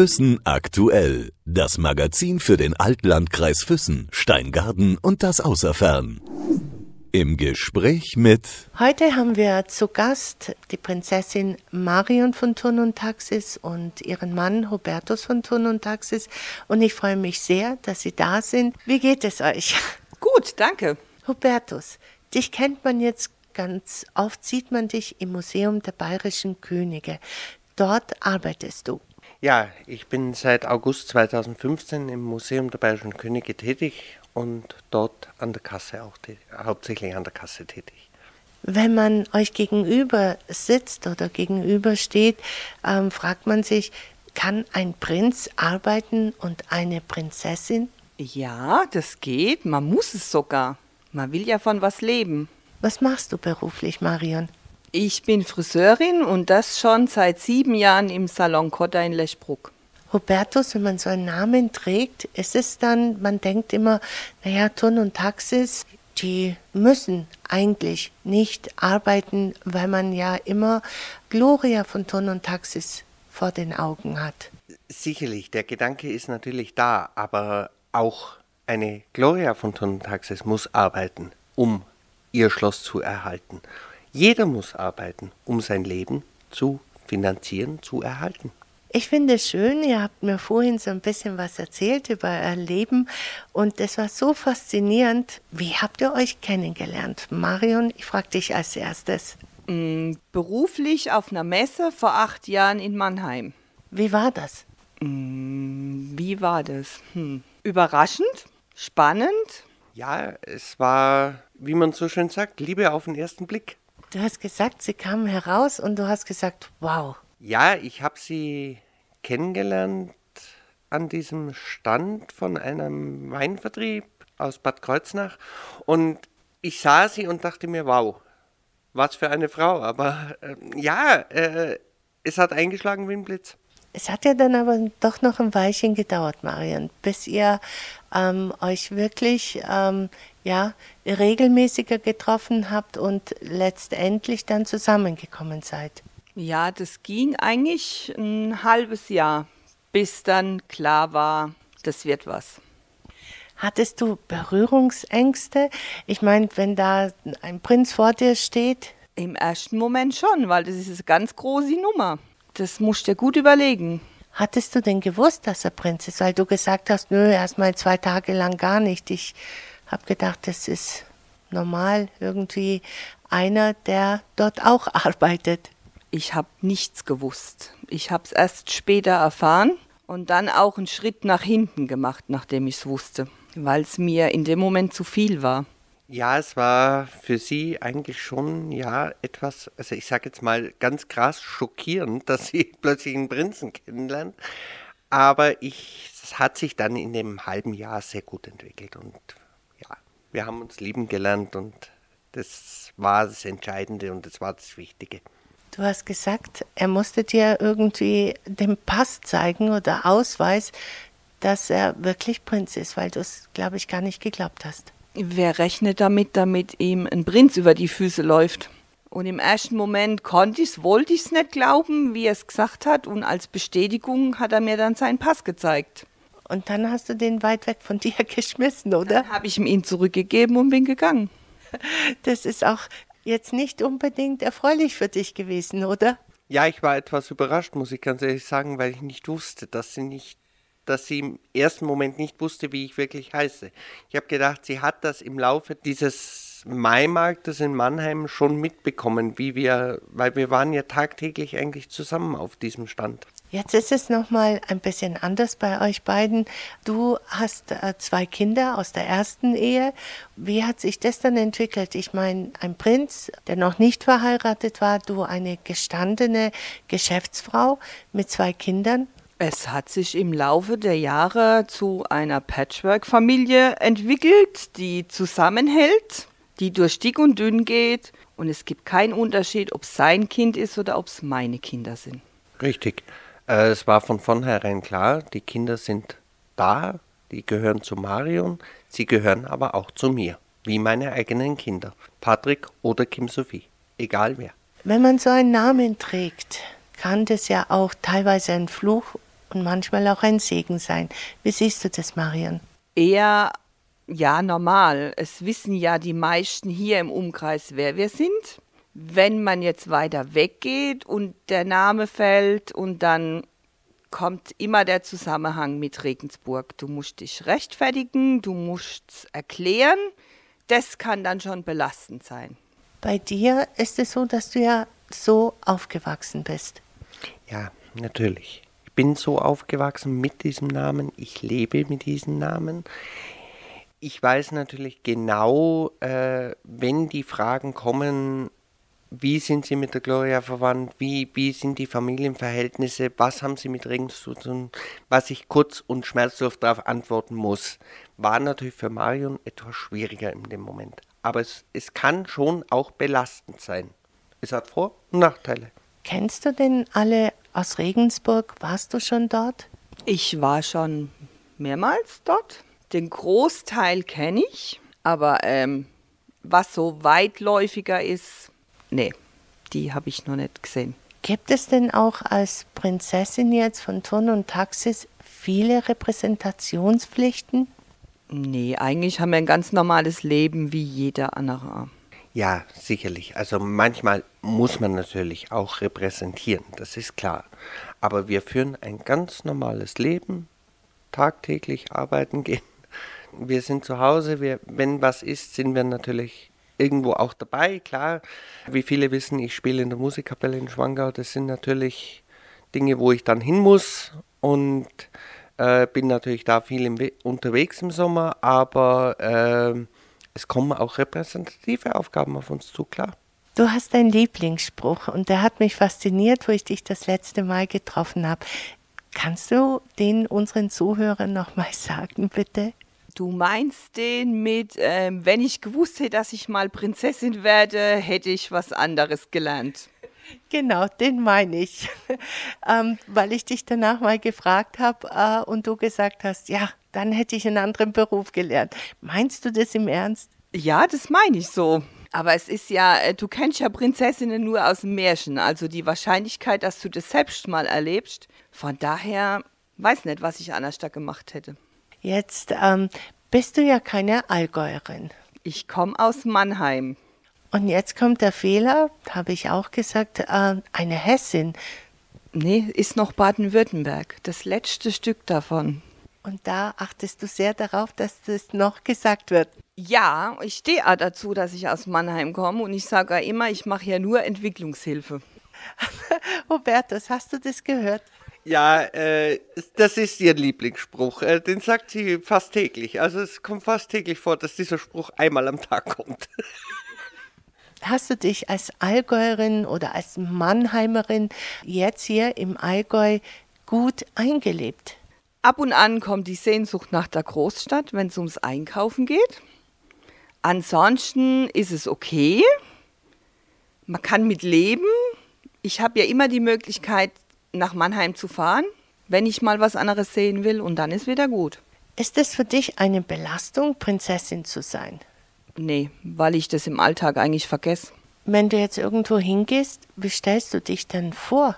Füssen aktuell. Das Magazin für den Altlandkreis Füssen, Steingarten und das Außerfern. Im Gespräch mit. Heute haben wir zu Gast die Prinzessin Marion von Thurn und Taxis und ihren Mann Hubertus von Thurn und Taxis. Und ich freue mich sehr, dass Sie da sind. Wie geht es euch? Gut, danke. Hubertus, dich kennt man jetzt ganz oft, sieht man dich im Museum der Bayerischen Könige. Dort arbeitest du. Ja, ich bin seit August 2015 im Museum der Bayerischen Könige tätig und dort an der Kasse auch hauptsächlich an der Kasse tätig. Wenn man euch gegenüber sitzt oder gegenüber steht, ähm, fragt man sich, kann ein Prinz arbeiten und eine Prinzessin? Ja, das geht. Man muss es sogar. Man will ja von was leben. Was machst du beruflich, Marion? Ich bin Friseurin und das schon seit sieben Jahren im Salon Kotta in Lechbruck. Hubertus, wenn man so einen Namen trägt, ist es dann, man denkt immer, naja, Turn und Taxis, die müssen eigentlich nicht arbeiten, weil man ja immer Gloria von Turn und Taxis vor den Augen hat. Sicherlich, der Gedanke ist natürlich da, aber auch eine Gloria von Turn und Taxis muss arbeiten, um ihr Schloss zu erhalten. Jeder muss arbeiten, um sein Leben zu finanzieren, zu erhalten. Ich finde es schön, ihr habt mir vorhin so ein bisschen was erzählt über euer Leben und es war so faszinierend. Wie habt ihr euch kennengelernt? Marion, ich frage dich als erstes. Mm, beruflich auf einer Messe vor acht Jahren in Mannheim. Wie war das? Mm, wie war das? Hm. Überraschend, spannend. Ja, es war, wie man so schön sagt, Liebe auf den ersten Blick. Du hast gesagt, sie kamen heraus und du hast gesagt, wow, ja, ich habe sie kennengelernt an diesem Stand von einem Weinvertrieb aus Bad Kreuznach und ich sah sie und dachte mir, wow, was für eine Frau. Aber äh, ja, äh, es hat eingeschlagen wie ein Blitz. Es hat ja dann aber doch noch ein Weilchen gedauert, Marion, bis ihr ähm, euch wirklich ähm, ja, regelmäßiger getroffen habt und letztendlich dann zusammengekommen seid. Ja, das ging eigentlich ein halbes Jahr, bis dann klar war, das wird was. Hattest du Berührungsängste? Ich meine, wenn da ein Prinz vor dir steht. Im ersten Moment schon, weil das ist eine ganz große Nummer. Das musst du dir gut überlegen. Hattest du denn gewusst, dass er Prinz ist? Weil du gesagt hast, nö, erstmal zwei Tage lang gar nicht. Ich habe gedacht, das ist normal irgendwie einer, der dort auch arbeitet. Ich habe nichts gewusst. Ich habe es erst später erfahren und dann auch einen Schritt nach hinten gemacht, nachdem ich es wusste, weil es mir in dem Moment zu viel war. Ja, es war für sie eigentlich schon ja etwas, also ich sage jetzt mal ganz krass schockierend, dass sie plötzlich einen Prinzen kennenlernt. Aber ich, es hat sich dann in dem halben Jahr sehr gut entwickelt und wir haben uns lieben gelernt und das war das Entscheidende und das war das Wichtige. Du hast gesagt, er musste dir irgendwie den Pass zeigen oder Ausweis, dass er wirklich Prinz ist, weil du es, glaube ich, gar nicht geglaubt hast. Wer rechnet damit, damit ihm ein Prinz über die Füße läuft? Und im ersten Moment konnte ich es, wollte ich es nicht glauben, wie er es gesagt hat. Und als Bestätigung hat er mir dann seinen Pass gezeigt. Und dann hast du den weit weg von dir geschmissen, oder? Dann habe ich ihm ihn zurückgegeben und bin gegangen. Das ist auch jetzt nicht unbedingt erfreulich für dich gewesen, oder? Ja, ich war etwas überrascht, muss ich ganz ehrlich sagen, weil ich nicht wusste, dass sie nicht, dass sie im ersten Moment nicht wusste, wie ich wirklich heiße. Ich habe gedacht, sie hat das im Laufe dieses Maimarktes in Mannheim schon mitbekommen, wie wir, weil wir waren ja tagtäglich eigentlich zusammen auf diesem Stand. Jetzt ist es nochmal ein bisschen anders bei euch beiden. Du hast äh, zwei Kinder aus der ersten Ehe. Wie hat sich das dann entwickelt? Ich meine, ein Prinz, der noch nicht verheiratet war, du eine gestandene Geschäftsfrau mit zwei Kindern. Es hat sich im Laufe der Jahre zu einer Patchwork-Familie entwickelt, die zusammenhält, die durch dick und dünn geht. Und es gibt keinen Unterschied, ob es sein Kind ist oder ob es meine Kinder sind. Richtig. Äh, es war von vornherein klar, die Kinder sind da, die gehören zu Marion, sie gehören aber auch zu mir, wie meine eigenen Kinder, Patrick oder Kim Sophie, egal wer. Wenn man so einen Namen trägt, kann das ja auch teilweise ein Fluch und manchmal auch ein Segen sein. Wie siehst du das, Marion? Eher ja, normal. Es wissen ja die meisten hier im Umkreis, wer wir sind. Wenn man jetzt weiter weggeht und der Name fällt und dann kommt immer der Zusammenhang mit Regensburg. Du musst dich rechtfertigen, du musst erklären. Das kann dann schon belastend sein. Bei dir ist es so, dass du ja so aufgewachsen bist. Ja, natürlich. Ich bin so aufgewachsen mit diesem Namen. Ich lebe mit diesem Namen. Ich weiß natürlich genau, äh, wenn die Fragen kommen, wie sind Sie mit der Gloria verwandt? Wie, wie sind die Familienverhältnisse? Was haben Sie mit Regensburg zu tun? Was ich kurz und schmerzlos darauf antworten muss, war natürlich für Marion etwas schwieriger in dem Moment. Aber es, es kann schon auch belastend sein. Es hat Vor- und Nachteile. Kennst du denn alle aus Regensburg? Warst du schon dort? Ich war schon mehrmals dort. Den Großteil kenne ich, aber ähm, was so weitläufiger ist, nee, die habe ich noch nicht gesehen. Gibt es denn auch als Prinzessin jetzt von Turn und Taxis viele Repräsentationspflichten? Nee, eigentlich haben wir ein ganz normales Leben wie jeder andere. Ja, sicherlich. Also manchmal muss man natürlich auch repräsentieren, das ist klar. Aber wir führen ein ganz normales Leben, tagtäglich arbeiten gehen. Wir sind zu Hause, wir, wenn was ist, sind wir natürlich irgendwo auch dabei. Klar, wie viele wissen, ich spiele in der Musikkapelle in Schwangau. Das sind natürlich Dinge, wo ich dann hin muss und äh, bin natürlich da viel im unterwegs im Sommer, aber äh, es kommen auch repräsentative Aufgaben auf uns zu, klar. Du hast einen Lieblingsspruch und der hat mich fasziniert, wo ich dich das letzte Mal getroffen habe. Kannst du den unseren Zuhörern nochmal sagen, bitte? Du meinst den mit, ähm, wenn ich gewusst hätte, dass ich mal Prinzessin werde, hätte ich was anderes gelernt. Genau, den meine ich. ähm, weil ich dich danach mal gefragt habe äh, und du gesagt hast, ja, dann hätte ich einen anderen Beruf gelernt. Meinst du das im Ernst? Ja, das meine ich so. Aber es ist ja, äh, du kennst ja Prinzessinnen nur aus dem Märchen. Also die Wahrscheinlichkeit, dass du das selbst mal erlebst. Von daher weiß nicht, was ich anders da gemacht hätte. Jetzt ähm, bist du ja keine Allgäuerin. Ich komme aus Mannheim. Und jetzt kommt der Fehler, habe ich auch gesagt, äh, eine Hessin. Nee, ist noch Baden-Württemberg. Das letzte Stück davon. Und da achtest du sehr darauf, dass das noch gesagt wird. Ja, ich stehe auch dazu, dass ich aus Mannheim komme und ich sage immer, ich mache ja nur Entwicklungshilfe. Robertus, hast du das gehört? Ja, äh, das ist ihr Lieblingsspruch. Äh, den sagt sie fast täglich. Also es kommt fast täglich vor, dass dieser Spruch einmal am Tag kommt. Hast du dich als Allgäuerin oder als Mannheimerin jetzt hier im Allgäu gut eingelebt? Ab und an kommt die Sehnsucht nach der Großstadt, wenn es ums Einkaufen geht. Ansonsten ist es okay. Man kann mit leben. Ich habe ja immer die Möglichkeit, nach Mannheim zu fahren, wenn ich mal was anderes sehen will, und dann ist wieder gut. Ist es für dich eine Belastung, Prinzessin zu sein? Nee, weil ich das im Alltag eigentlich vergesse. Wenn du jetzt irgendwo hingehst, wie stellst du dich denn vor?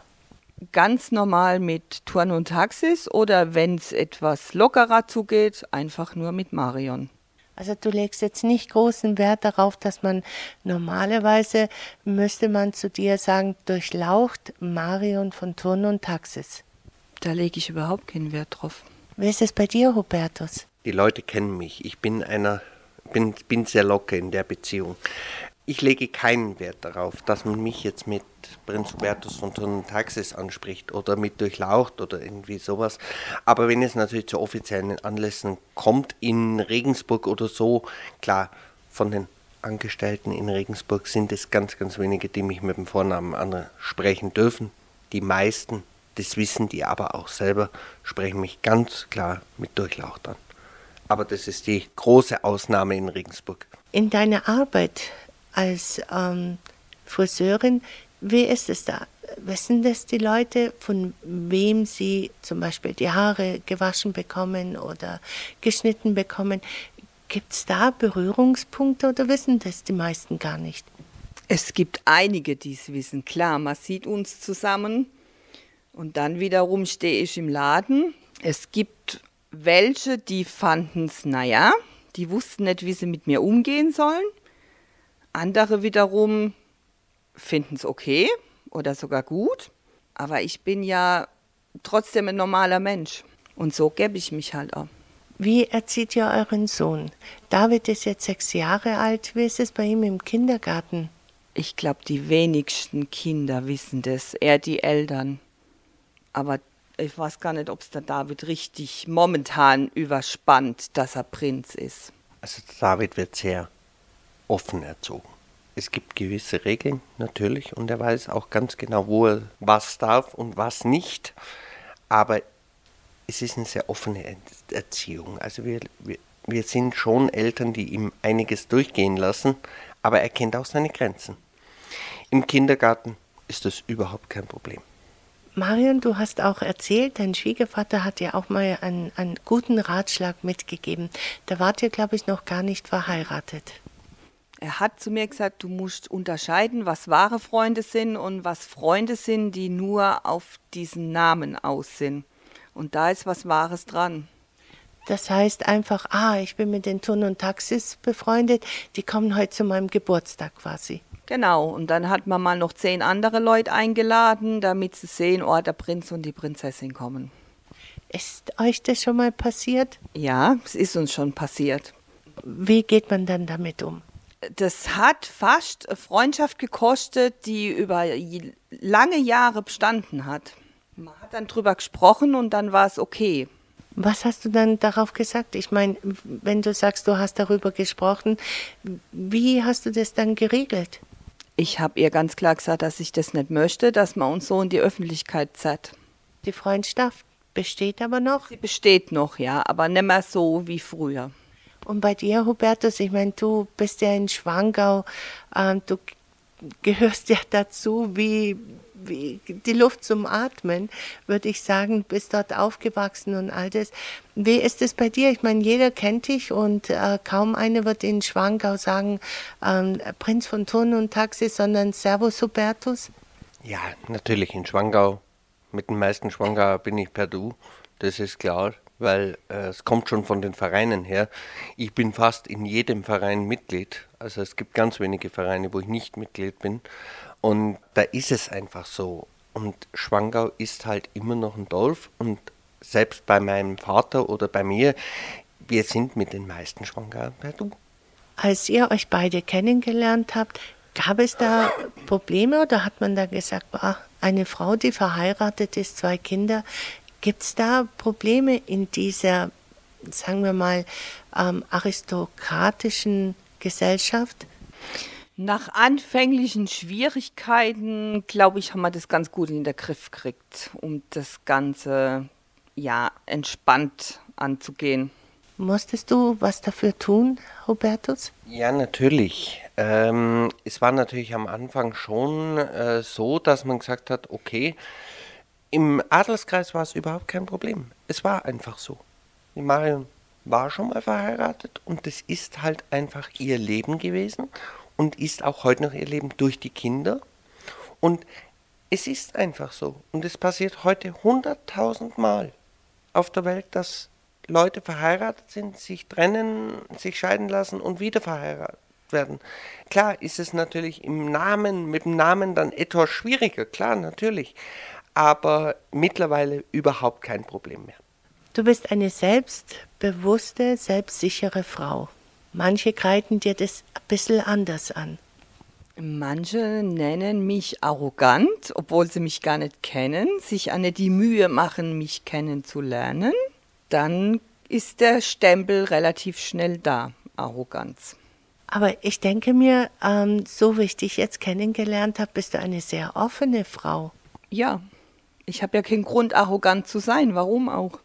Ganz normal mit Touren und Taxis oder wenn es etwas lockerer zugeht, einfach nur mit Marion. Also du legst jetzt nicht großen Wert darauf, dass man normalerweise müsste man zu dir sagen, durchlaucht Marion von Turn und Taxis. Da lege ich überhaupt keinen Wert drauf. Wie ist es bei dir, Hubertus? Die Leute kennen mich. Ich bin einer, bin, bin sehr locker in der Beziehung. Ich lege keinen Wert darauf, dass man mich jetzt mit Prinz Hubertus von Turn Taxis anspricht oder mit Durchlaucht oder irgendwie sowas. Aber wenn es natürlich zu offiziellen Anlässen kommt, in Regensburg oder so, klar, von den Angestellten in Regensburg sind es ganz, ganz wenige, die mich mit dem Vornamen ansprechen dürfen. Die meisten, das wissen die aber auch selber, sprechen mich ganz klar mit Durchlaucht an. Aber das ist die große Ausnahme in Regensburg. In deiner Arbeit als ähm, Friseurin, wie ist es da? Wissen das die Leute, von wem sie zum Beispiel die Haare gewaschen bekommen oder geschnitten bekommen? Gibt es da Berührungspunkte oder wissen das die meisten gar nicht? Es gibt einige, die es wissen. Klar, man sieht uns zusammen, Und dann wiederum stehe ich im Laden. Es gibt welche, die fanden es, naja, die wussten nicht, wie sie mit mir umgehen sollen. Andere wiederum finden es okay oder sogar gut. Aber ich bin ja trotzdem ein normaler Mensch. Und so gebe ich mich halt auch. Wie erzieht ihr euren Sohn? David ist jetzt sechs Jahre alt. Wie ist es bei ihm im Kindergarten? Ich glaube, die wenigsten Kinder wissen das, eher die Eltern. Aber ich weiß gar nicht, ob es der David richtig momentan überspannt, dass er Prinz ist. Also David wird sehr offen erzogen. Es gibt gewisse Regeln natürlich und er weiß auch ganz genau, wo er was darf und was nicht. Aber es ist eine sehr offene Erziehung. Also wir, wir, wir sind schon Eltern, die ihm einiges durchgehen lassen, aber er kennt auch seine Grenzen. Im Kindergarten ist das überhaupt kein Problem. Marion, du hast auch erzählt, dein Schwiegervater hat dir auch mal einen, einen guten Ratschlag mitgegeben. Da wart ihr, glaube ich, noch gar nicht verheiratet. Er hat zu mir gesagt, du musst unterscheiden, was wahre Freunde sind und was Freunde sind, die nur auf diesen Namen aus sind. Und da ist was Wahres dran. Das heißt einfach, ah, ich bin mit den Tun und Taxis befreundet, die kommen heute zu meinem Geburtstag quasi. Genau, und dann hat man mal noch zehn andere Leute eingeladen, damit sie sehen, oh, der Prinz und die Prinzessin kommen. Ist euch das schon mal passiert? Ja, es ist uns schon passiert. Wie geht man dann damit um? Das hat fast Freundschaft gekostet, die über lange Jahre bestanden hat. Man hat dann drüber gesprochen und dann war es okay. Was hast du dann darauf gesagt? Ich meine, wenn du sagst, du hast darüber gesprochen, wie hast du das dann geregelt? Ich habe ihr ganz klar gesagt, dass ich das nicht möchte, dass man uns so in die Öffentlichkeit zerrt. Die Freundschaft besteht aber noch? Sie besteht noch, ja, aber nicht mehr so wie früher. Und bei dir, Hubertus, ich meine, du bist ja in Schwangau, äh, du gehörst ja dazu wie, wie die Luft zum Atmen, würde ich sagen, bist dort aufgewachsen und all das. Wie ist es bei dir? Ich meine, jeder kennt dich und äh, kaum einer wird in Schwangau sagen, ähm, Prinz von Thurn und Taxi, sondern Servus Hubertus. Ja, natürlich in Schwangau. Mit den meisten Schwangauer bin ich per Du, das ist klar weil äh, es kommt schon von den Vereinen her. Ich bin fast in jedem Verein Mitglied. Also es gibt ganz wenige Vereine, wo ich nicht Mitglied bin. Und da ist es einfach so. Und Schwangau ist halt immer noch ein Dorf. Und selbst bei meinem Vater oder bei mir, wir sind mit den meisten Schwangauern per Du. Als ihr euch beide kennengelernt habt, gab es da Probleme oder hat man da gesagt, boah, eine Frau, die verheiratet ist, zwei Kinder, Gibt es da Probleme in dieser, sagen wir mal, ähm, aristokratischen Gesellschaft? Nach anfänglichen Schwierigkeiten, glaube ich, haben wir das ganz gut in den Griff gekriegt, um das Ganze ja entspannt anzugehen. Musstest du was dafür tun, Hubertus? Ja, natürlich. Ähm, es war natürlich am Anfang schon äh, so, dass man gesagt hat, okay, im Adelskreis war es überhaupt kein Problem. Es war einfach so. Die Marion war schon mal verheiratet und das ist halt einfach ihr Leben gewesen und ist auch heute noch ihr Leben durch die Kinder. Und es ist einfach so. Und es passiert heute hunderttausend Mal auf der Welt, dass Leute verheiratet sind, sich trennen, sich scheiden lassen und wieder verheiratet werden. Klar ist es natürlich im Namen, mit dem Namen dann etwas schwieriger, klar, natürlich aber mittlerweile überhaupt kein Problem mehr. Du bist eine selbstbewusste, selbstsichere Frau. Manche greiten dir das ein bisschen anders an. Manche nennen mich arrogant, obwohl sie mich gar nicht kennen, sich eine die Mühe machen, mich kennenzulernen. Dann ist der Stempel relativ schnell da, Arroganz. Aber ich denke mir, ähm, so wie ich dich jetzt kennengelernt habe, bist du eine sehr offene Frau. Ja, ich habe ja keinen Grund, arrogant zu sein. Warum auch?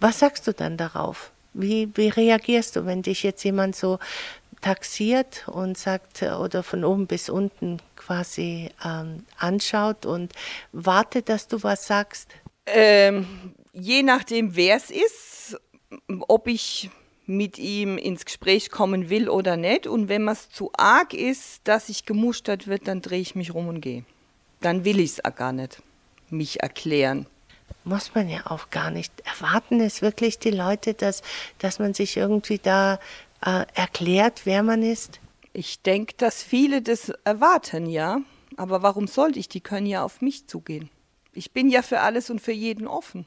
Was sagst du dann darauf? Wie, wie reagierst du, wenn dich jetzt jemand so taxiert und sagt oder von oben bis unten quasi ähm, anschaut und wartet, dass du was sagst? Ähm, je nachdem, wer es ist, ob ich mit ihm ins Gespräch kommen will oder nicht. Und wenn es zu arg ist, dass ich gemustert wird, dann drehe ich mich rum und gehe. Dann will ich es auch gar nicht mich erklären. Muss man ja auch gar nicht. Erwarten es wirklich die Leute, dass, dass man sich irgendwie da äh, erklärt, wer man ist? Ich denke, dass viele das erwarten, ja. Aber warum sollte ich? Die können ja auf mich zugehen. Ich bin ja für alles und für jeden offen.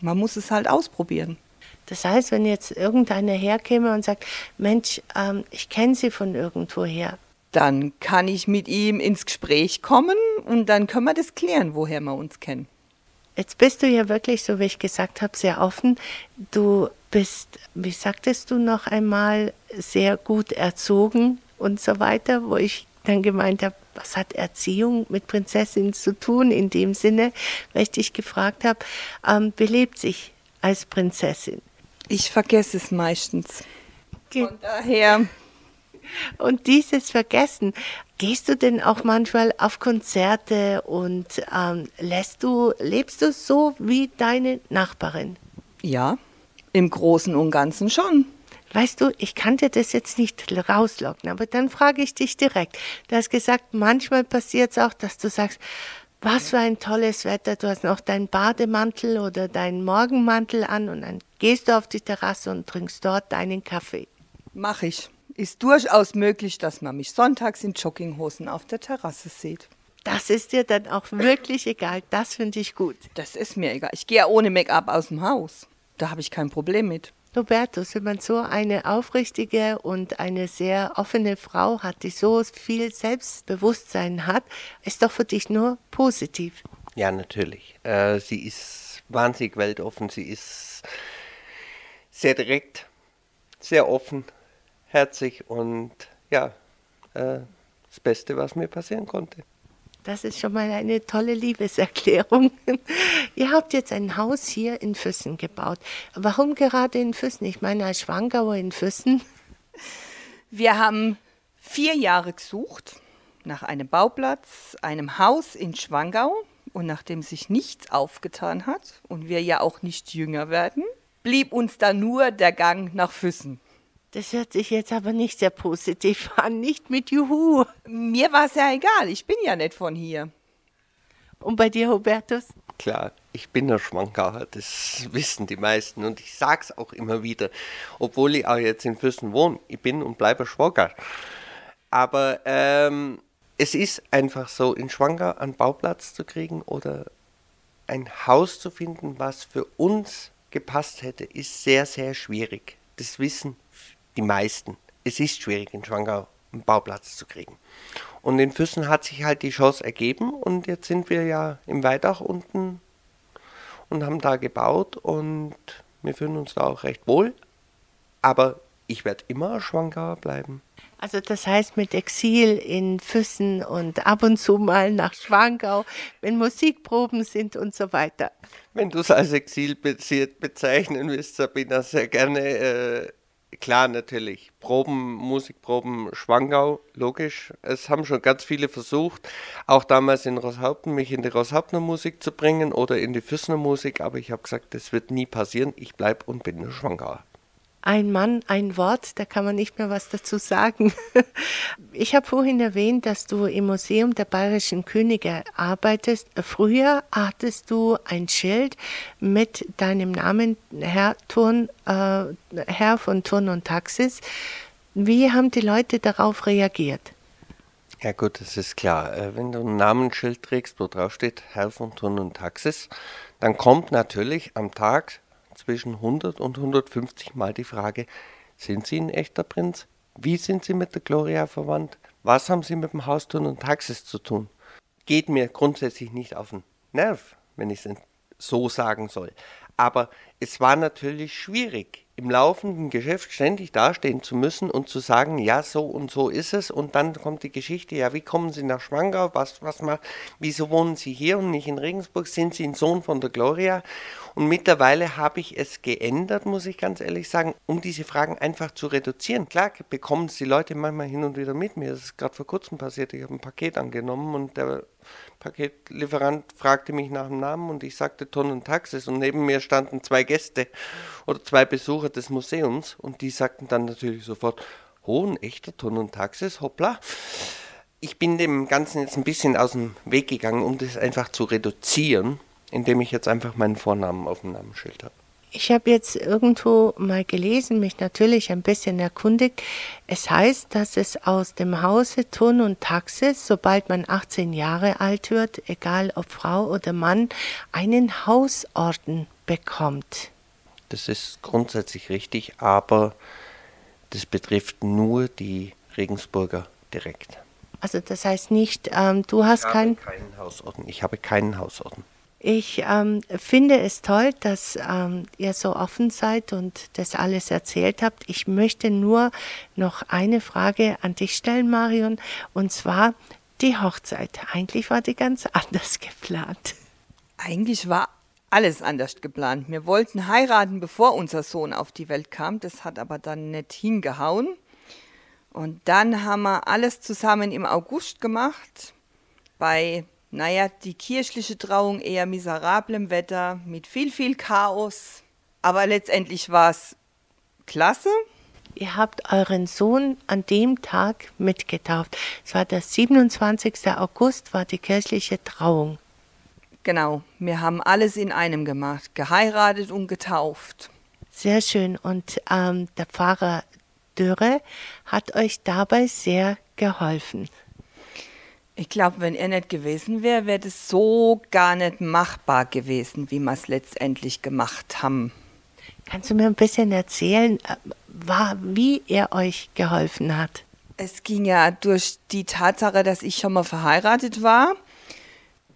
Man muss es halt ausprobieren. Das heißt, wenn jetzt irgendeiner herkäme und sagt, Mensch, ähm, ich kenne Sie von irgendwoher. Dann kann ich mit ihm ins Gespräch kommen und dann können wir das klären, woher wir uns kennen. Jetzt bist du ja wirklich, so wie ich gesagt habe, sehr offen. Du bist, wie sagtest du noch einmal, sehr gut erzogen und so weiter, wo ich dann gemeint habe, was hat Erziehung mit Prinzessinnen zu tun in dem Sinne, weil ich dich gefragt habe, ähm, belebt sich als Prinzessin? Ich vergesse es meistens. Von daher. Und dieses Vergessen, gehst du denn auch manchmal auf Konzerte und ähm, lässt du, lebst du so wie deine Nachbarin? Ja, im Großen und Ganzen schon. Weißt du, ich kann dir das jetzt nicht rauslocken, aber dann frage ich dich direkt. Du hast gesagt, manchmal passiert es auch, dass du sagst, was für ein tolles Wetter, du hast noch deinen Bademantel oder deinen Morgenmantel an und dann gehst du auf die Terrasse und trinkst dort deinen Kaffee. Mach ich. Ist durchaus möglich, dass man mich sonntags in Jogginghosen auf der Terrasse sieht. Das ist dir dann auch wirklich egal. Das finde ich gut. Das ist mir egal. Ich gehe ja ohne Make-up aus dem Haus. Da habe ich kein Problem mit. Robertus, wenn man so eine aufrichtige und eine sehr offene Frau hat, die so viel Selbstbewusstsein hat, ist doch für dich nur positiv. Ja, natürlich. Äh, sie ist wahnsinnig weltoffen. Sie ist sehr direkt, sehr offen, herzig und ja, äh, das Beste, was mir passieren konnte. Das ist schon mal eine tolle Liebeserklärung. Ihr habt jetzt ein Haus hier in Füssen gebaut. Warum gerade in Füssen? Ich meine als Schwangauer in Füssen. Wir haben vier Jahre gesucht nach einem Bauplatz, einem Haus in Schwangau. Und nachdem sich nichts aufgetan hat und wir ja auch nicht jünger werden, blieb uns da nur der Gang nach Füssen. Das hört sich jetzt aber nicht sehr positiv an, nicht mit Juhu. Mir war es ja egal, ich bin ja nicht von hier. Und bei dir, Hubertus? Klar, ich bin der Schwankauer, das wissen die meisten und ich sag's auch immer wieder, obwohl ich auch jetzt in Fürsten wohne, ich bin und bleibe Schwager. Aber ähm, es ist einfach so, in Schwanger einen Bauplatz zu kriegen oder ein Haus zu finden, was für uns gepasst hätte, ist sehr, sehr schwierig. Das wissen die meisten. Es ist schwierig, in Schwangau einen Bauplatz zu kriegen. Und in Füssen hat sich halt die Chance ergeben und jetzt sind wir ja im Weidach unten und haben da gebaut und wir fühlen uns da auch recht wohl. Aber ich werde immer Schwangauer bleiben. Also das heißt mit Exil in Füssen und ab und zu mal nach Schwangau, wenn Musikproben sind und so weiter. Wenn du es als Exil bezeichnen willst, Sabina, sehr gerne. Äh, klar, natürlich. Proben, Musikproben, Schwangau, logisch. Es haben schon ganz viele versucht, auch damals in Rosshaupten, mich in die Rosshauptner Musik zu bringen oder in die Füssner Musik, aber ich habe gesagt, das wird nie passieren. Ich bleibe und bin nur Schwangauer ein Mann, ein Wort, da kann man nicht mehr was dazu sagen. Ich habe vorhin erwähnt, dass du im Museum der Bayerischen Könige arbeitest. Früher hattest du ein Schild mit deinem Namen, Herr, Turn, äh, Herr von Turn und Taxis. Wie haben die Leute darauf reagiert? Ja gut, das ist klar. Äh, wenn du ein Namensschild trägst, wo drauf steht Herr von Turn und Taxis, dann kommt natürlich am Tag zwischen 100 und 150 Mal die Frage, sind Sie ein echter Prinz? Wie sind Sie mit der Gloria verwandt? Was haben Sie mit dem Hausturn und Taxis zu tun? Geht mir grundsätzlich nicht auf den Nerv, wenn ich es so sagen soll. Aber es war natürlich schwierig im laufenden Geschäft ständig dastehen zu müssen und zu sagen, ja, so und so ist es. Und dann kommt die Geschichte, ja, wie kommen Sie nach Schwangau? Was, was macht, wieso wohnen Sie hier und nicht in Regensburg? Sind Sie ein Sohn von der Gloria? Und mittlerweile habe ich es geändert, muss ich ganz ehrlich sagen, um diese Fragen einfach zu reduzieren. Klar bekommen es die Leute manchmal hin und wieder mit mir. Das ist gerade vor kurzem passiert. Ich habe ein Paket angenommen und der Paketlieferant fragte mich nach dem Namen und ich sagte Ton und Taxis und neben mir standen zwei Gäste oder zwei Besucher des Museums und die sagten dann natürlich sofort, oh, ein echter Ton und Taxis, hoppla. Ich bin dem Ganzen jetzt ein bisschen aus dem Weg gegangen, um das einfach zu reduzieren indem ich jetzt einfach meinen Vornamen auf dem Namensschild habe. Ich habe jetzt irgendwo mal gelesen, mich natürlich ein bisschen erkundigt. Es heißt, dass es aus dem Hause Turn und Taxis, sobald man 18 Jahre alt wird, egal ob Frau oder Mann, einen Hausorden bekommt. Das ist grundsätzlich richtig, aber das betrifft nur die Regensburger direkt. Also das heißt nicht, ähm, du hast ich keinen. keinen Hausorden. Ich habe keinen Hausorden. Ich ähm, finde es toll, dass ähm, ihr so offen seid und das alles erzählt habt. Ich möchte nur noch eine Frage an dich stellen, Marion, und zwar die Hochzeit. Eigentlich war die ganz anders geplant. Eigentlich war alles anders geplant. Wir wollten heiraten, bevor unser Sohn auf die Welt kam. Das hat aber dann nicht hingehauen. Und dann haben wir alles zusammen im August gemacht. Bei, naja, die kirchliche Trauung eher miserablem Wetter, mit viel, viel Chaos. Aber letztendlich war es klasse. Ihr habt euren Sohn an dem Tag mitgetauft. Es war der 27. August, war die kirchliche Trauung. Genau, wir haben alles in einem gemacht, geheiratet und getauft. Sehr schön. Und ähm, der Pfarrer Dürre hat euch dabei sehr geholfen. Ich glaube, wenn er nicht gewesen wäre, wäre das so gar nicht machbar gewesen, wie wir es letztendlich gemacht haben. Kannst du mir ein bisschen erzählen, äh, war, wie er euch geholfen hat? Es ging ja durch die Tatsache, dass ich schon mal verheiratet war,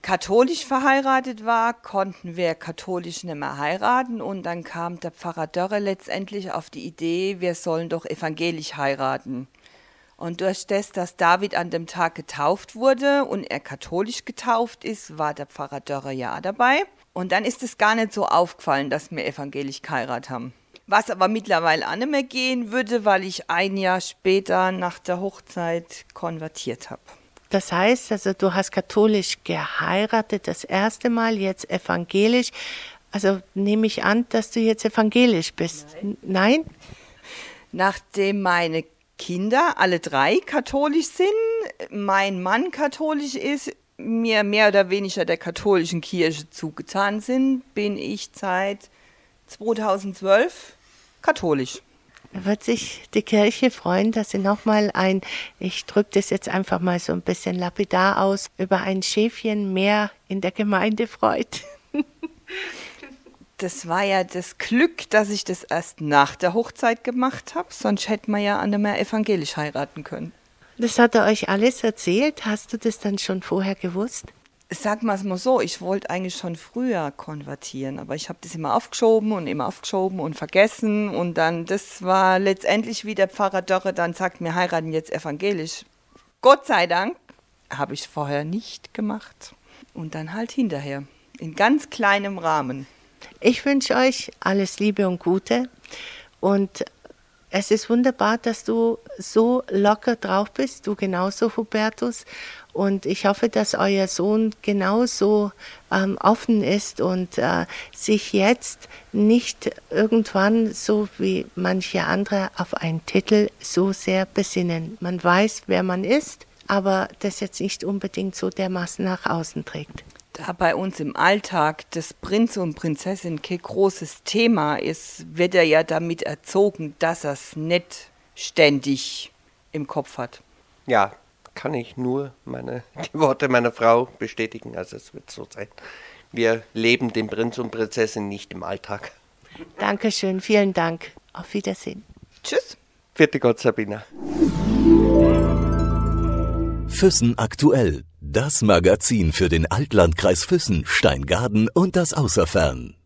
katholisch verheiratet war, konnten wir katholisch nicht mehr heiraten und dann kam der Pfarrer Dörre letztendlich auf die Idee, wir sollen doch evangelisch heiraten. Und durch das, dass David an dem Tag getauft wurde und er katholisch getauft ist, war der Pfarrer Dörre ja dabei. Und dann ist es gar nicht so aufgefallen, dass wir evangelisch geheiratet haben. Was aber mittlerweile auch nicht mehr gehen würde, weil ich ein Jahr später nach der Hochzeit konvertiert habe. Das heißt, also du hast katholisch geheiratet das erste Mal, jetzt evangelisch. Also nehme ich an, dass du jetzt evangelisch bist. Nein? Nein? Nachdem meine Kinder alle drei katholisch sind, mein Mann katholisch ist, mir mehr oder weniger der katholischen Kirche zugetan sind, bin ich seit 2012 katholisch. Wird sich die Kirche freuen, dass sie nochmal ein, ich drücke das jetzt einfach mal so ein bisschen lapidar aus, über ein Schäfchen mehr in der Gemeinde freut. Das war ja das Glück, dass ich das erst nach der Hochzeit gemacht habe, sonst hätte man ja an mehr evangelisch heiraten können. Das hat er euch alles erzählt? Hast du das dann schon vorher gewusst? Sag mal es mal so, ich wollte eigentlich schon früher konvertieren, aber ich habe das immer aufgeschoben und immer aufgeschoben und vergessen und dann, das war letztendlich, wie der Pfarrer Dörre dann sagt, wir heiraten jetzt evangelisch. Gott sei Dank habe ich vorher nicht gemacht und dann halt hinterher, in ganz kleinem Rahmen. Ich wünsche euch alles Liebe und Gute und es ist wunderbar, dass du so locker drauf bist, du genauso, Hubertus. Und ich hoffe, dass euer Sohn genauso ähm, offen ist und äh, sich jetzt nicht irgendwann, so wie manche andere, auf einen Titel so sehr besinnen. Man weiß, wer man ist, aber das jetzt nicht unbedingt so dermaßen nach außen trägt da bei uns im Alltag das Prinz und Prinzessin kein großes Thema ist, wird er ja damit erzogen, dass er es nicht ständig im Kopf hat. Ja, kann ich nur meine, die Worte meiner Frau bestätigen. Also es wird so sein. Wir leben den Prinz und Prinzessin nicht im Alltag. Dankeschön, vielen Dank. Auf Wiedersehen. Tschüss. Vierte Gott, Sabina. Füssen aktuell. Das Magazin für den Altlandkreis Füssen, Steingaden und das Außerfern.